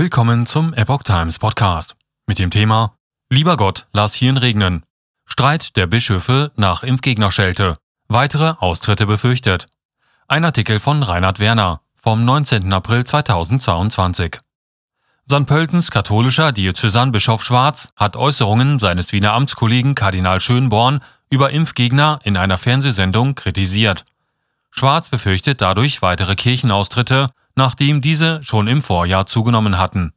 Willkommen zum Epoch Times Podcast mit dem Thema Lieber Gott, lass Hirn regnen. Streit der Bischöfe nach Impfgegnerschelte. Weitere Austritte befürchtet. Ein Artikel von Reinhard Werner vom 19. April 2022. St. Pöltens katholischer Diözesanbischof Schwarz hat Äußerungen seines Wiener Amtskollegen Kardinal Schönborn über Impfgegner in einer Fernsehsendung kritisiert. Schwarz befürchtet dadurch weitere Kirchenaustritte nachdem diese schon im Vorjahr zugenommen hatten.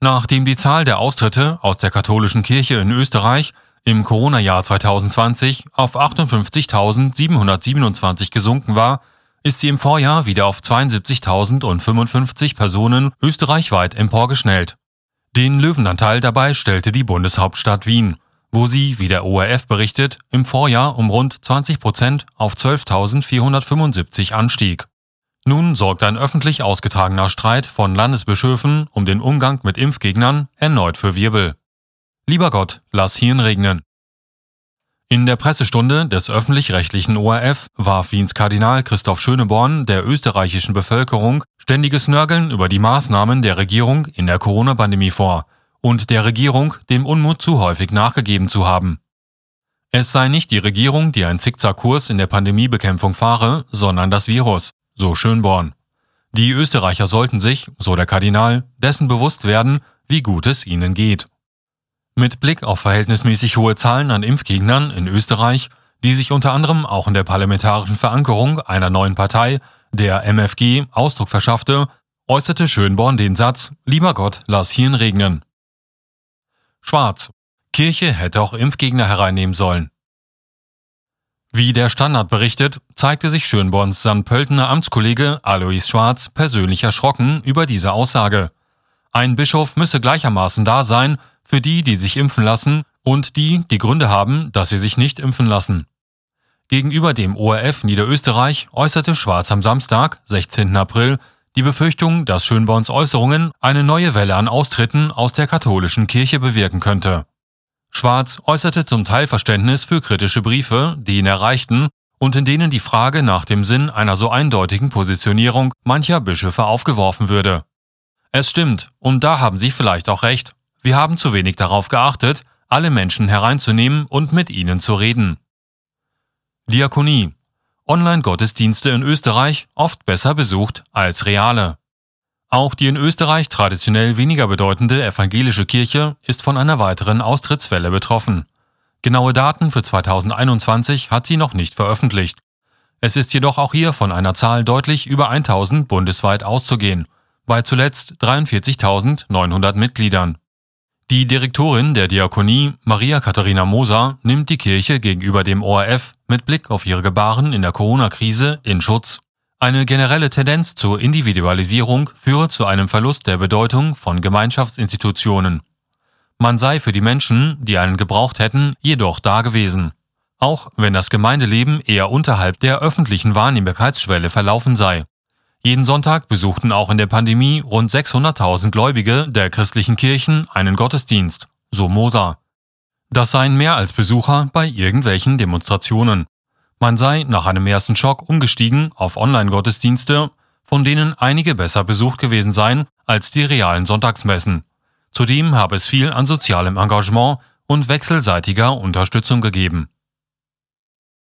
Nachdem die Zahl der Austritte aus der katholischen Kirche in Österreich im Corona-Jahr 2020 auf 58.727 gesunken war, ist sie im Vorjahr wieder auf 72.055 Personen österreichweit emporgeschnellt. Den Löwenanteil dabei stellte die Bundeshauptstadt Wien, wo sie, wie der ORF berichtet, im Vorjahr um rund 20 Prozent auf 12.475 anstieg. Nun sorgt ein öffentlich ausgetragener Streit von Landesbischöfen um den Umgang mit Impfgegnern erneut für Wirbel. Lieber Gott, lass Hirn regnen. In der Pressestunde des öffentlich-rechtlichen ORF warf Wiens Kardinal Christoph Schöneborn der österreichischen Bevölkerung ständiges Nörgeln über die Maßnahmen der Regierung in der Corona-Pandemie vor und der Regierung dem Unmut zu häufig nachgegeben zu haben. Es sei nicht die Regierung, die einen Zickzackkurs in der Pandemiebekämpfung fahre, sondern das Virus, so Schönborn. Die Österreicher sollten sich, so der Kardinal, dessen bewusst werden, wie gut es ihnen geht. Mit Blick auf verhältnismäßig hohe Zahlen an Impfgegnern in Österreich, die sich unter anderem auch in der parlamentarischen Verankerung einer neuen Partei, der MFG, Ausdruck verschaffte, äußerte Schönborn den Satz Lieber Gott, lass Hirn regnen. Schwarz. Kirche hätte auch Impfgegner hereinnehmen sollen. Wie der Standard berichtet, zeigte sich Schönborns St. Pöltener Amtskollege Alois Schwarz persönlich erschrocken über diese Aussage. Ein Bischof müsse gleichermaßen da sein für die, die sich impfen lassen und die, die Gründe haben, dass sie sich nicht impfen lassen. Gegenüber dem ORF Niederösterreich äußerte Schwarz am Samstag, 16. April, die Befürchtung, dass Schönborns Äußerungen eine neue Welle an Austritten aus der katholischen Kirche bewirken könnte. Schwarz äußerte zum Teil Verständnis für kritische Briefe, die ihn erreichten und in denen die Frage nach dem Sinn einer so eindeutigen Positionierung mancher Bischöfe aufgeworfen würde. Es stimmt, und da haben Sie vielleicht auch recht. Wir haben zu wenig darauf geachtet, alle Menschen hereinzunehmen und mit ihnen zu reden. Diakonie. Online-Gottesdienste in Österreich oft besser besucht als reale. Auch die in Österreich traditionell weniger bedeutende evangelische Kirche ist von einer weiteren Austrittswelle betroffen. Genaue Daten für 2021 hat sie noch nicht veröffentlicht. Es ist jedoch auch hier von einer Zahl deutlich über 1000 bundesweit auszugehen, bei zuletzt 43.900 Mitgliedern. Die Direktorin der Diakonie, Maria Katharina Moser, nimmt die Kirche gegenüber dem ORF mit Blick auf ihre Gebaren in der Corona-Krise in Schutz. Eine generelle Tendenz zur Individualisierung führe zu einem Verlust der Bedeutung von Gemeinschaftsinstitutionen. Man sei für die Menschen, die einen gebraucht hätten, jedoch da gewesen. Auch wenn das Gemeindeleben eher unterhalb der öffentlichen Wahrnehmbarkeitsschwelle verlaufen sei. Jeden Sonntag besuchten auch in der Pandemie rund 600.000 Gläubige der christlichen Kirchen einen Gottesdienst, so Moser. Das seien mehr als Besucher bei irgendwelchen Demonstrationen. Man sei nach einem ersten Schock umgestiegen auf Online-Gottesdienste, von denen einige besser besucht gewesen seien als die realen Sonntagsmessen. Zudem habe es viel an sozialem Engagement und wechselseitiger Unterstützung gegeben.